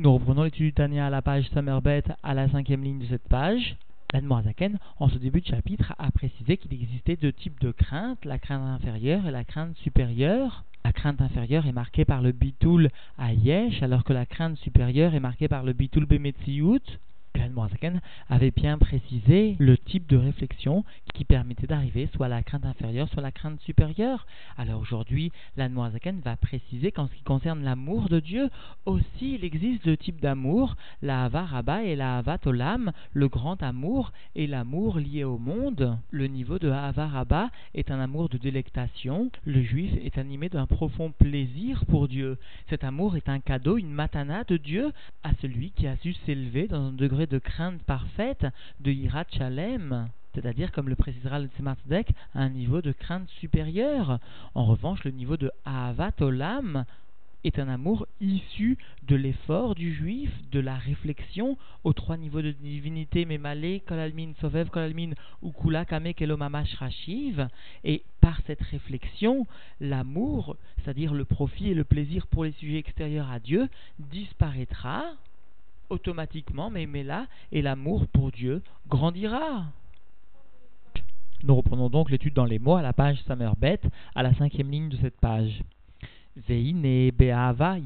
Nous reprenons l'étude du à la page Samerbet à la cinquième ligne de cette page. L'Admorazaken, en ce début de chapitre, a précisé qu'il existait deux types de craintes, la crainte inférieure et la crainte supérieure. La crainte inférieure est marquée par le bitul à Yesh, alors que la crainte supérieure est marquée par le bitul Bemetziut avait bien précisé le type de réflexion qui permettait d'arriver soit à la crainte inférieure, soit à la crainte supérieure. Alors aujourd'hui, l'Anmoazaken va préciser qu'en ce qui concerne l'amour de Dieu, aussi il existe deux types d'amour, la Hava et la Hava Tolam, le grand amour et l'amour lié au monde. Le niveau de Hava est un amour de délectation, le juif est animé d'un profond plaisir pour Dieu. Cet amour est un cadeau, une matana de Dieu à celui qui a su s'élever dans un degré de crainte parfaite, de Hirat Shalem, c'est-à-dire, comme le précisera le Tzemardek, à un niveau de crainte supérieure. En revanche, le niveau de Ahavat Olam est un amour issu de l'effort du juif, de la réflexion aux trois niveaux de divinité, Memale, Kolalmin, Sovev, Kolalmin, Ukula, Kame, Kelomamash, Rashiv. Et par cette réflexion, l'amour, c'est-à-dire le profit et le plaisir pour les sujets extérieurs à Dieu, disparaîtra automatiquement, mais, mais là, et l'amour pour Dieu grandira. Nous reprenons donc l'étude dans les mots à la page Samerbet, à la cinquième ligne de cette page. Veine Be'ava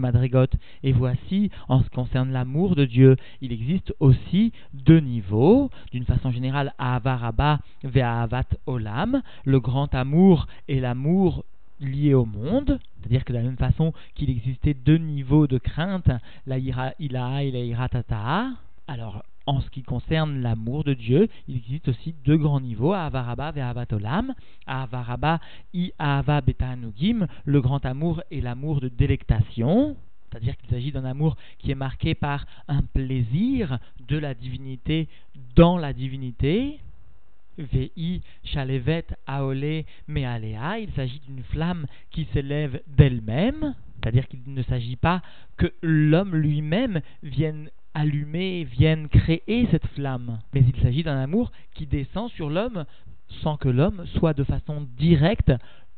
Madrigot. Et voici, en ce qui concerne l'amour de Dieu, il existe aussi deux niveaux. D'une façon générale, Ahava Rabba Ve'ahavat Olam, le grand amour et l'amour lié au monde, c'est-à-dire que de la même façon qu'il existait deux niveaux de crainte, la ira et la ira tata, alors en ce qui concerne l'amour de Dieu, il existe aussi deux grands niveaux, Avaraba et Avatolam. Avaraba i Ava Betanugim, le grand amour et l'amour de délectation. C'est-à-dire qu'il s'agit d'un amour qui est marqué par un plaisir de la divinité dans la divinité. VI Chalevet Aole Mealea, il s'agit d'une flamme qui s'élève d'elle-même, c'est-à-dire qu'il ne s'agit pas que l'homme lui-même vienne allumer, vienne créer cette flamme, mais il s'agit d'un amour qui descend sur l'homme sans que l'homme soit de façon directe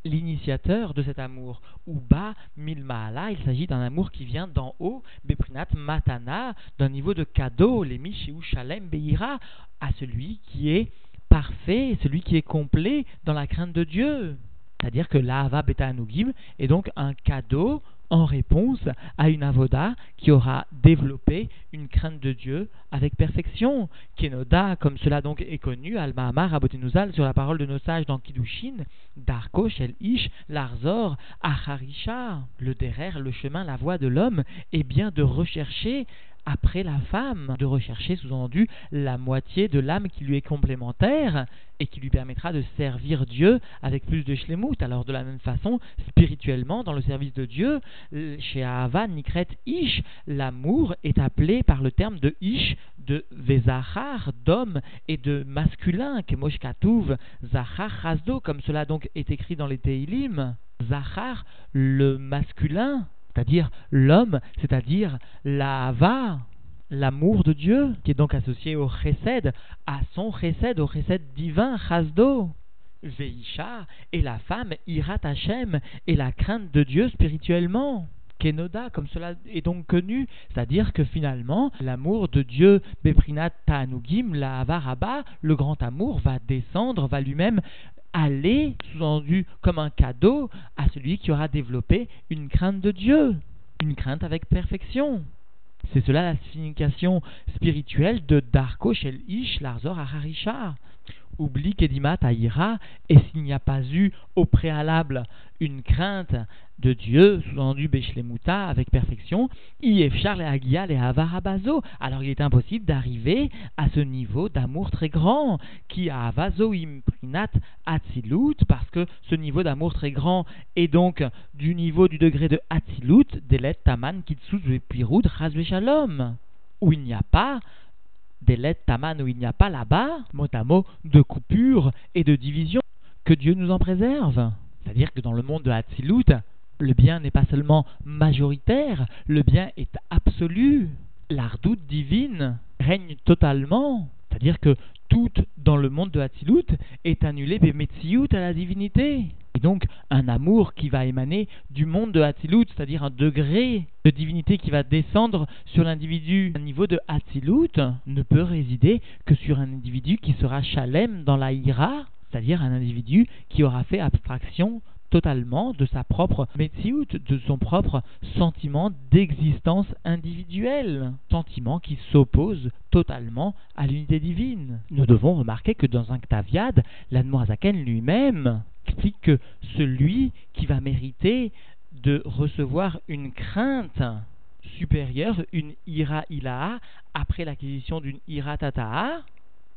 l'initiateur de cet amour. Ou bas milmaala, il s'agit d'un amour qui vient d'en haut, beprinat matana, d'un niveau de cadeau, les ou shalem beira, à celui qui est parfait, celui qui est complet dans la crainte de Dieu. C'est-à-dire que l'Ahava Beta Anugim est donc un cadeau en réponse à une avoda qui aura développé une crainte de Dieu avec perfection. Kenoda, comme cela donc est connu, Al-Mahamar Abotenuzal, sur la parole de nos sages dans Kiddushin, Darko, Shel Ish, Larzor, Acharisha, le derrière, le chemin, la voie de l'homme, est bien de rechercher après la femme, de rechercher sous-entendu la moitié de l'âme qui lui est complémentaire et qui lui permettra de servir Dieu avec plus de shlemut. Alors de la même façon, spirituellement, dans le service de Dieu, chez Ahava Nikret Ish, l'amour est appelé par le terme de Ish, de Vezachar, d'homme, et de masculin, Kemosh Katouv, Zachar Chazdo, comme cela donc est écrit dans les Teilim. Zachar, le masculin, c'est-à-dire l'homme, c'est-à-dire la l'amour de Dieu, qui est donc associé au chesed, à son chesed, au chesed divin, chasdo. Veisha, et la femme, irat Hashem, et la crainte de Dieu spirituellement. Kenoda, comme cela est donc connu, c'est-à-dire que finalement, l'amour de Dieu, Beprinat Ta'anugim, la Avaraba, le grand amour, va descendre, va lui-même aller, sous-entendu comme un cadeau, à celui qui aura développé une crainte de Dieu, une crainte avec perfection. C'est cela la signification spirituelle de Darko Shel Ish Larzor Aharisha. Oublie Kedimat Aïra, et s'il n'y a pas eu au préalable une crainte de Dieu, sous-entendu Beshlemuta, avec perfection, Yefchar le Agia le Havarabazo. Alors il est impossible d'arriver à ce niveau d'amour très grand, qui a Avazo imprinat Atzilut, parce que ce niveau d'amour très grand est donc du niveau du degré de Atzilut, Delet Taman Kitsuz Pirud Shalom, où il n'y a pas des taman où il n'y a pas là-bas, mot à mot, de coupure et de division. Que Dieu nous en préserve. C'est-à-dire que dans le monde de Hatzilut, le bien n'est pas seulement majoritaire, le bien est absolu. L'ardoute divine règne totalement. C'est-à-dire que tout dans le monde de Hatzilut est annulé Bemetziut à la divinité. Et donc, un amour qui va émaner du monde de Hatzilut, c'est-à-dire un degré de divinité qui va descendre sur l'individu un niveau de Hatzilut, ne peut résider que sur un individu qui sera Shalem dans la Ira, c'est-à-dire un individu qui aura fait abstraction totalement de sa propre Metsiout, de son propre sentiment d'existence individuelle, sentiment qui s'oppose totalement à l'unité divine. Nous devons remarquer que dans un Ktaviad, l'Admorazaken lui-même explique que celui qui va mériter de recevoir une crainte supérieure, une ira ilaha, après l'acquisition d'une ira tata'a,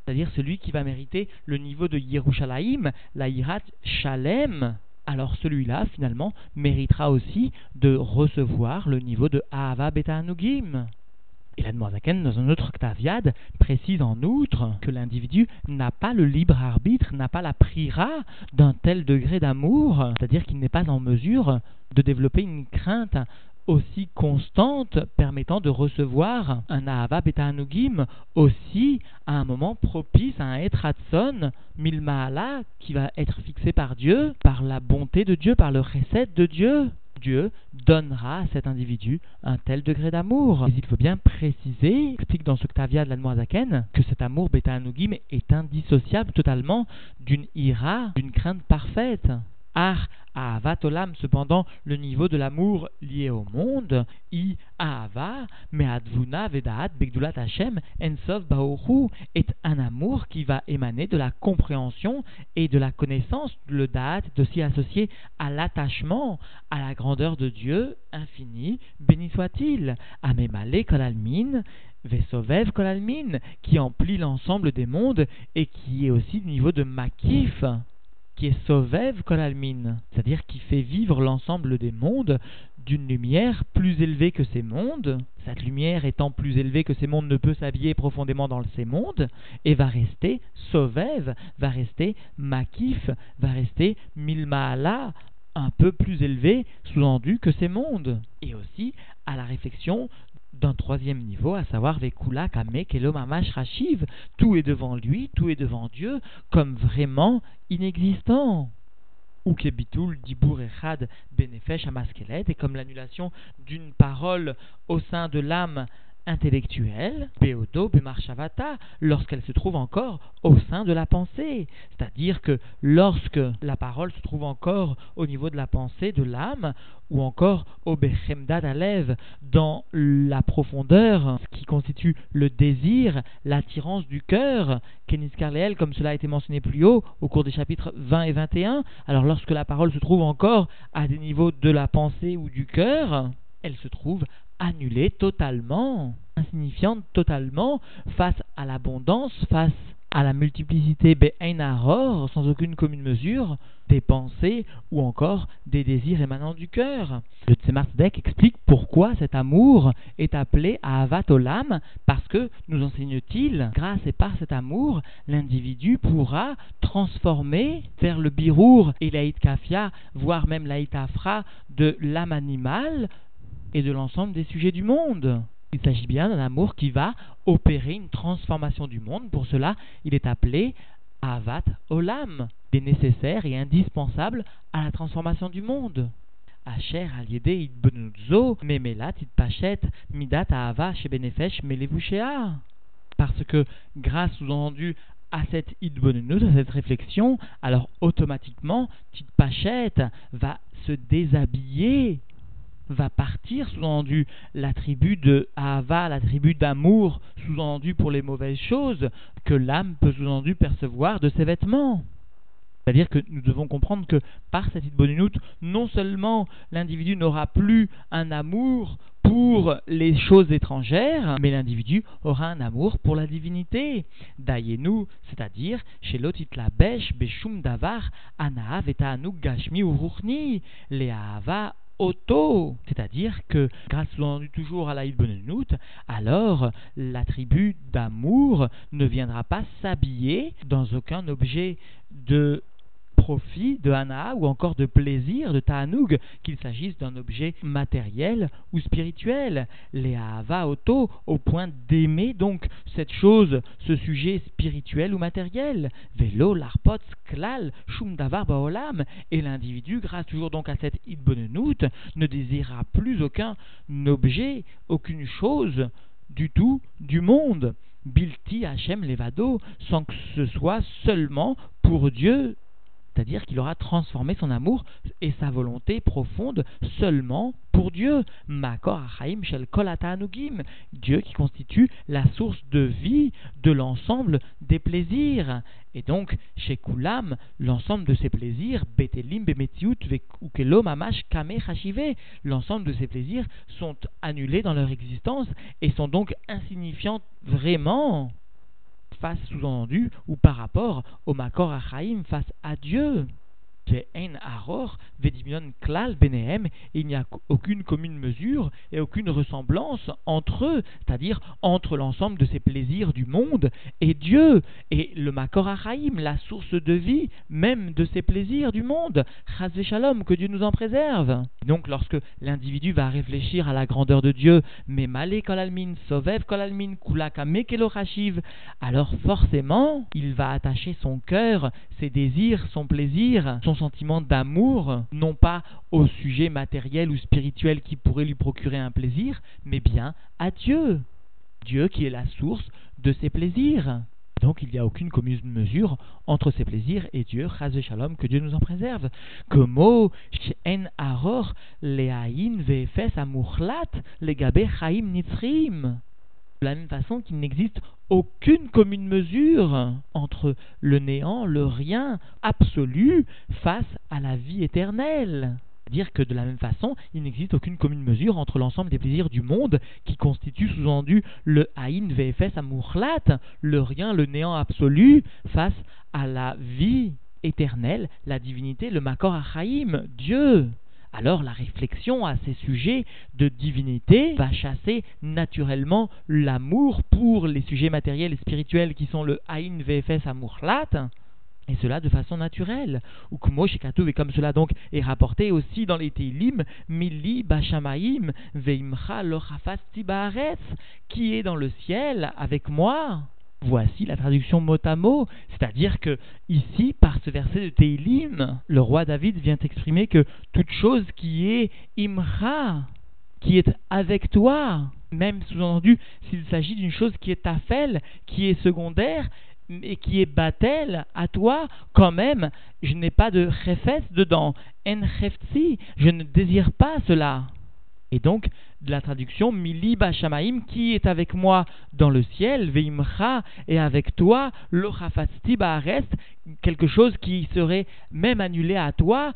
c'est-à-dire celui qui va mériter le niveau de Yerushalayim, la irat shalem, alors celui-là, finalement, méritera aussi de recevoir le niveau de Ahava Beta Anugim. Et la dans un autre Ktaviad, précise en outre que l'individu n'a pas le libre arbitre, n'a pas la prira d'un tel degré d'amour, c'est-à-dire qu'il n'est pas en mesure de développer une crainte aussi constante permettant de recevoir un Ahava Beta Anugim aussi à un moment propice à un Etratson Milmaala qui va être fixé par Dieu, par la bonté de Dieu, par le recette de Dieu. Dieu donnera à cet individu un tel degré d'amour. Mais il faut bien préciser, explique dans ce Ktavia de la que cet amour Beta Anugim est indissociable totalement d'une ira, d'une crainte parfaite. Ar cependant, le niveau de l'amour lié au monde, I Ahava, Me'advuna Vedaat Begdulat Hashem, Ensov Baoru, est un amour qui va émaner de la compréhension et de la connaissance, le Da'at est aussi associé à l'attachement, à la grandeur de Dieu infini, béni soit-il, Amemale Kolalmin, Vesovev Kolalmin, qui emplit l'ensemble des mondes et qui est aussi du niveau de Makif qui est Sovev Kolalmin, c'est-à-dire qui fait vivre l'ensemble des mondes d'une lumière plus élevée que ces mondes. Cette lumière étant plus élevée que ces mondes ne peut s'habiller profondément dans ces mondes et va rester Sovev, va rester Makif, va rester Milmaala, un peu plus élevé, sous-entendu que ces mondes. Et aussi à la réflexion d'un troisième niveau, à savoir Vekula Kame Kelomamash Rashiv. Tout est devant lui, tout est devant Dieu, comme vraiment inexistant. Ou Kebitul Dibur Echad Benefesh Amaskelet, et comme l'annulation d'une parole au sein de l'âme intellectuelle, Beodo Bemarchavata, lorsqu'elle se trouve encore au sein de la pensée. C'est-à-dire que lorsque la parole se trouve encore au niveau de la pensée, de l'âme, ou encore au Bechemdad Alev, dans la profondeur, ce qui constitue le désir, l'attirance du cœur, Kenis Karleel, comme cela a été mentionné plus haut au cours des chapitres 20 et 21. Alors lorsque la parole se trouve encore à des niveaux de la pensée ou du cœur, elle se trouve annulée totalement, insignifiante totalement face à l'abondance, face à la multiplicité Be'einaror, sans aucune commune mesure, des pensées ou encore des désirs émanant du cœur. Le Tzemar explique pourquoi cet amour est appelé Ahavat Olam, parce que, nous enseigne-t-il, grâce et par cet amour, l'individu pourra transformer vers le birour et l'aït kafia, voire même l'aït afra de l'âme animale, et de l'ensemble des sujets du monde. Il s'agit bien d'un amour qui va opérer une transformation du monde. Pour cela, il est appelé Avat Olam. Il est nécessaire et indispensable à la transformation du monde. Asher aliede memelat midat ahava shebenefesh melevushea. Parce que, grâce sous-entendu à cette idbenut, à cette réflexion, alors automatiquement, Pachet va se déshabiller va partir, sous-entendu l'attribut de Ahava, l'attribut d'amour, sous-entendu pour les mauvaises choses, que l'âme peut sous-entendu percevoir de ses vêtements. C'est-à-dire que nous devons comprendre que par cette idboninout, non seulement l'individu n'aura plus un amour pour les choses étrangères, mais l'individu aura un amour pour la divinité. Dayenu, c'est-à-dire chez l'otit la beshum davar, anaha vetanu gashmi uruchni, le auto, c'est-à-dire que grâce toujours à la Benenout, alors l'attribut d'amour ne viendra pas s'habiller dans aucun objet de profit, de hana ou encore de plaisir, de ta'anoug, qu'il s'agisse d'un objet matériel ou spirituel. Les ahava auto, au point d'aimer donc cette chose, ce sujet spirituel ou matériel. Vélo, l'arpot, klal, shum davar baolam. Et l'individu, grâce toujours donc à cette idbonenout, ne désirera plus aucun objet, aucune chose du tout du monde. Bilti Hachem Levado, sans que ce soit seulement pour Dieu, c'est-à-dire qu'il aura transformé son amour et sa volonté profonde seulement pour Dieu. Makor Achaim Shel Dieu qui constitue la source de vie de l'ensemble des plaisirs. Et donc, chez Kulam, l'ensemble de ces plaisirs, Betelim Ukelo l'ensemble de ces plaisirs sont annulés dans leur existence et sont donc insignifiants vraiment face sous-entendu ou par rapport au Makor Achaim face à Dieu klal il n'y a aucune commune mesure et aucune ressemblance entre eux, c'est-à-dire entre l'ensemble de ces plaisirs du monde et Dieu, et le Makor la source de vie même de ces plaisirs du monde. Chazve Shalom, que Dieu nous en préserve. Donc lorsque l'individu va réfléchir à la grandeur de Dieu, mais malé kolalmin, sovev kolalmin, kulaka mekelo alors forcément, il va attacher son cœur, ses désirs, son plaisir, son sentiment d'amour, non pas au sujet matériel ou spirituel qui pourrait lui procurer un plaisir, mais bien à Dieu. Dieu qui est la source de ses plaisirs. Donc il n'y a aucune commune mesure entre ses plaisirs et Dieu, Chaz Shalom, que Dieu nous en préserve. Que mot, en aror, leaïn vefes amurlat, legabe chaim nitzrim de la même façon qu'il n'existe aucune commune mesure entre le néant, le rien absolu face à la vie éternelle. Dire que de la même façon, il n'existe aucune commune mesure entre l'ensemble des plaisirs du monde qui constitue sous-entendu le Haïn VFS Amourlat, le rien, le néant absolu, face à la vie éternelle, la divinité, le Makor Achaim, Dieu alors la réflexion à ces sujets de divinité va chasser naturellement l'amour pour les sujets matériels et spirituels qui sont le Aïn VFS Amourlat, et cela de façon naturelle. Ou et comme cela donc est rapporté aussi dans les Teilim, Mili Bashamaim Veimcha Lochafas qui est dans le ciel avec moi. Voici la traduction mot à mot, c'est-à-dire que ici, par ce verset de Teilim, le roi David vient exprimer que toute chose qui est imra, qui est avec toi, même sous-entendu s'il s'agit d'une chose qui est tafel, qui est secondaire, et qui est batel à toi, quand même, je n'ai pas de chefes dedans, en je ne désire pas cela. Et donc, la traduction, Mili Bashamaim, qui est avec moi dans le ciel, Veimcha, et avec toi, lo reste quelque chose qui serait même annulé à toi,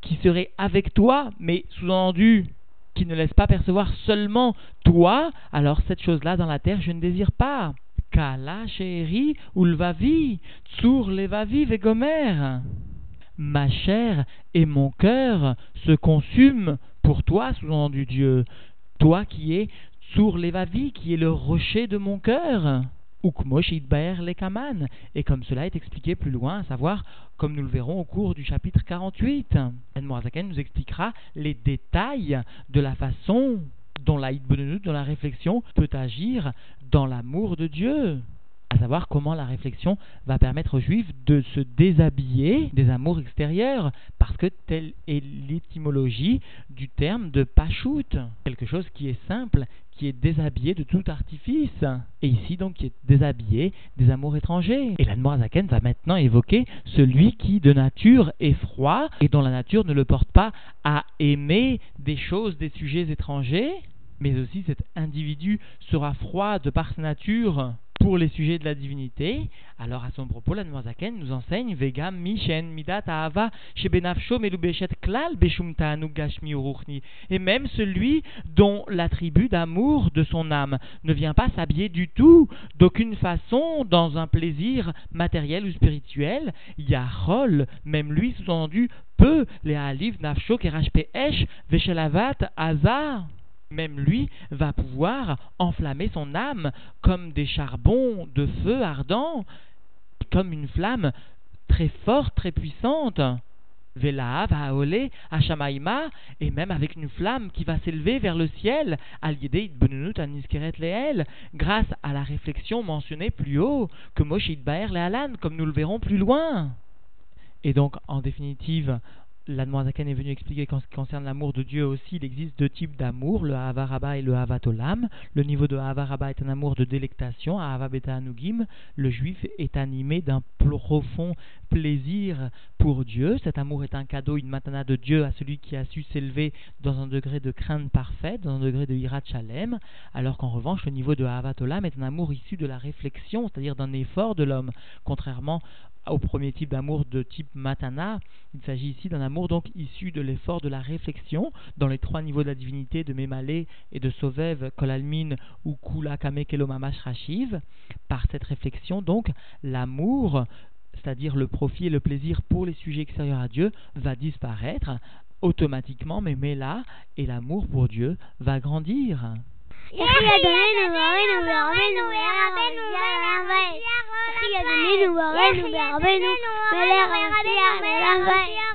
qui serait avec toi, mais sous-entendu, qui ne laisse pas percevoir seulement toi, alors cette chose-là dans la terre, je ne désire pas. Kala Sheheri Ulvavi, Tsur Levavi Vegomer. Ma chair et mon cœur se consument pour toi, sous-entendu Dieu, toi qui es Tsur Levavi, qui est le rocher de mon cœur. Lekaman. Et comme cela est expliqué plus loin, à savoir, comme nous le verrons au cours du chapitre 48. Morazaken nous expliquera les détails de la façon dont la dans la réflexion, peut agir dans l'amour de Dieu à savoir comment la réflexion va permettre aux juifs de se déshabiller des amours extérieurs, parce que telle est l'étymologie du terme de pachout, quelque chose qui est simple, qui est déshabillé de tout artifice, et ici donc qui est déshabillé des amours étrangers. Et l'Anmoazaken va maintenant évoquer celui qui de nature est froid et dont la nature ne le porte pas à aimer des choses, des sujets étrangers, mais aussi cet individu sera froid de par sa nature pour les sujets de la divinité. Alors à son propos, la Zaken nous enseigne Vegam Mishen Midat Ahava Shebenafsho Melubeshet Klal Beshum Gashmi Uruchni. Et même celui dont l'attribut d'amour de son âme ne vient pas s'habiller du tout, d'aucune façon, dans un plaisir matériel ou spirituel, Yahol, même lui sous-entendu, peut les Aliv Nafsho Kerashpe Esh Veshelavat Azar même lui va pouvoir enflammer son âme comme des charbons de feu ardent, comme une flamme très forte, très puissante. Vela, Vaolé, Hashamaïma, et même avec une flamme qui va s'élever vers le ciel, grâce à la réflexion mentionnée plus haut, que Moshe Baer Lealan, comme nous le verrons plus loin. Et donc, en définitive, l'Admoisaken est venu expliquer qu'en ce qui concerne l'amour de Dieu aussi, il existe deux types d'amour, le Havaraba et le Havatolam. Le niveau de Havaraba est un amour de délectation, Ahava Beta Anugim. Le juif est animé d'un profond plaisir pour Dieu. Cet amour est un cadeau, une matana de Dieu à celui qui a su s'élever dans un degré de crainte parfaite, dans un degré de Hirat Shalem, alors qu'en revanche, le niveau de Havatolam est un amour issu de la réflexion, c'est-à-dire d'un effort de l'homme, contrairement au premier type d'amour de type matana. Il s'agit ici d'un amour donc issu de l'effort de la réflexion dans les trois niveaux de la divinité de Mémalé et de Sovev, Kolalmin ou Kula Kame Kelomamash Rashiv. Par cette réflexion, donc, l'amour, c'est-à-dire le profit et le plaisir pour les sujets extérieurs à Dieu, va disparaître automatiquement, mais Mela et l'amour pour Dieu va grandir. Maria, Maria, Maria, Maria, Maria, Maria, Maria,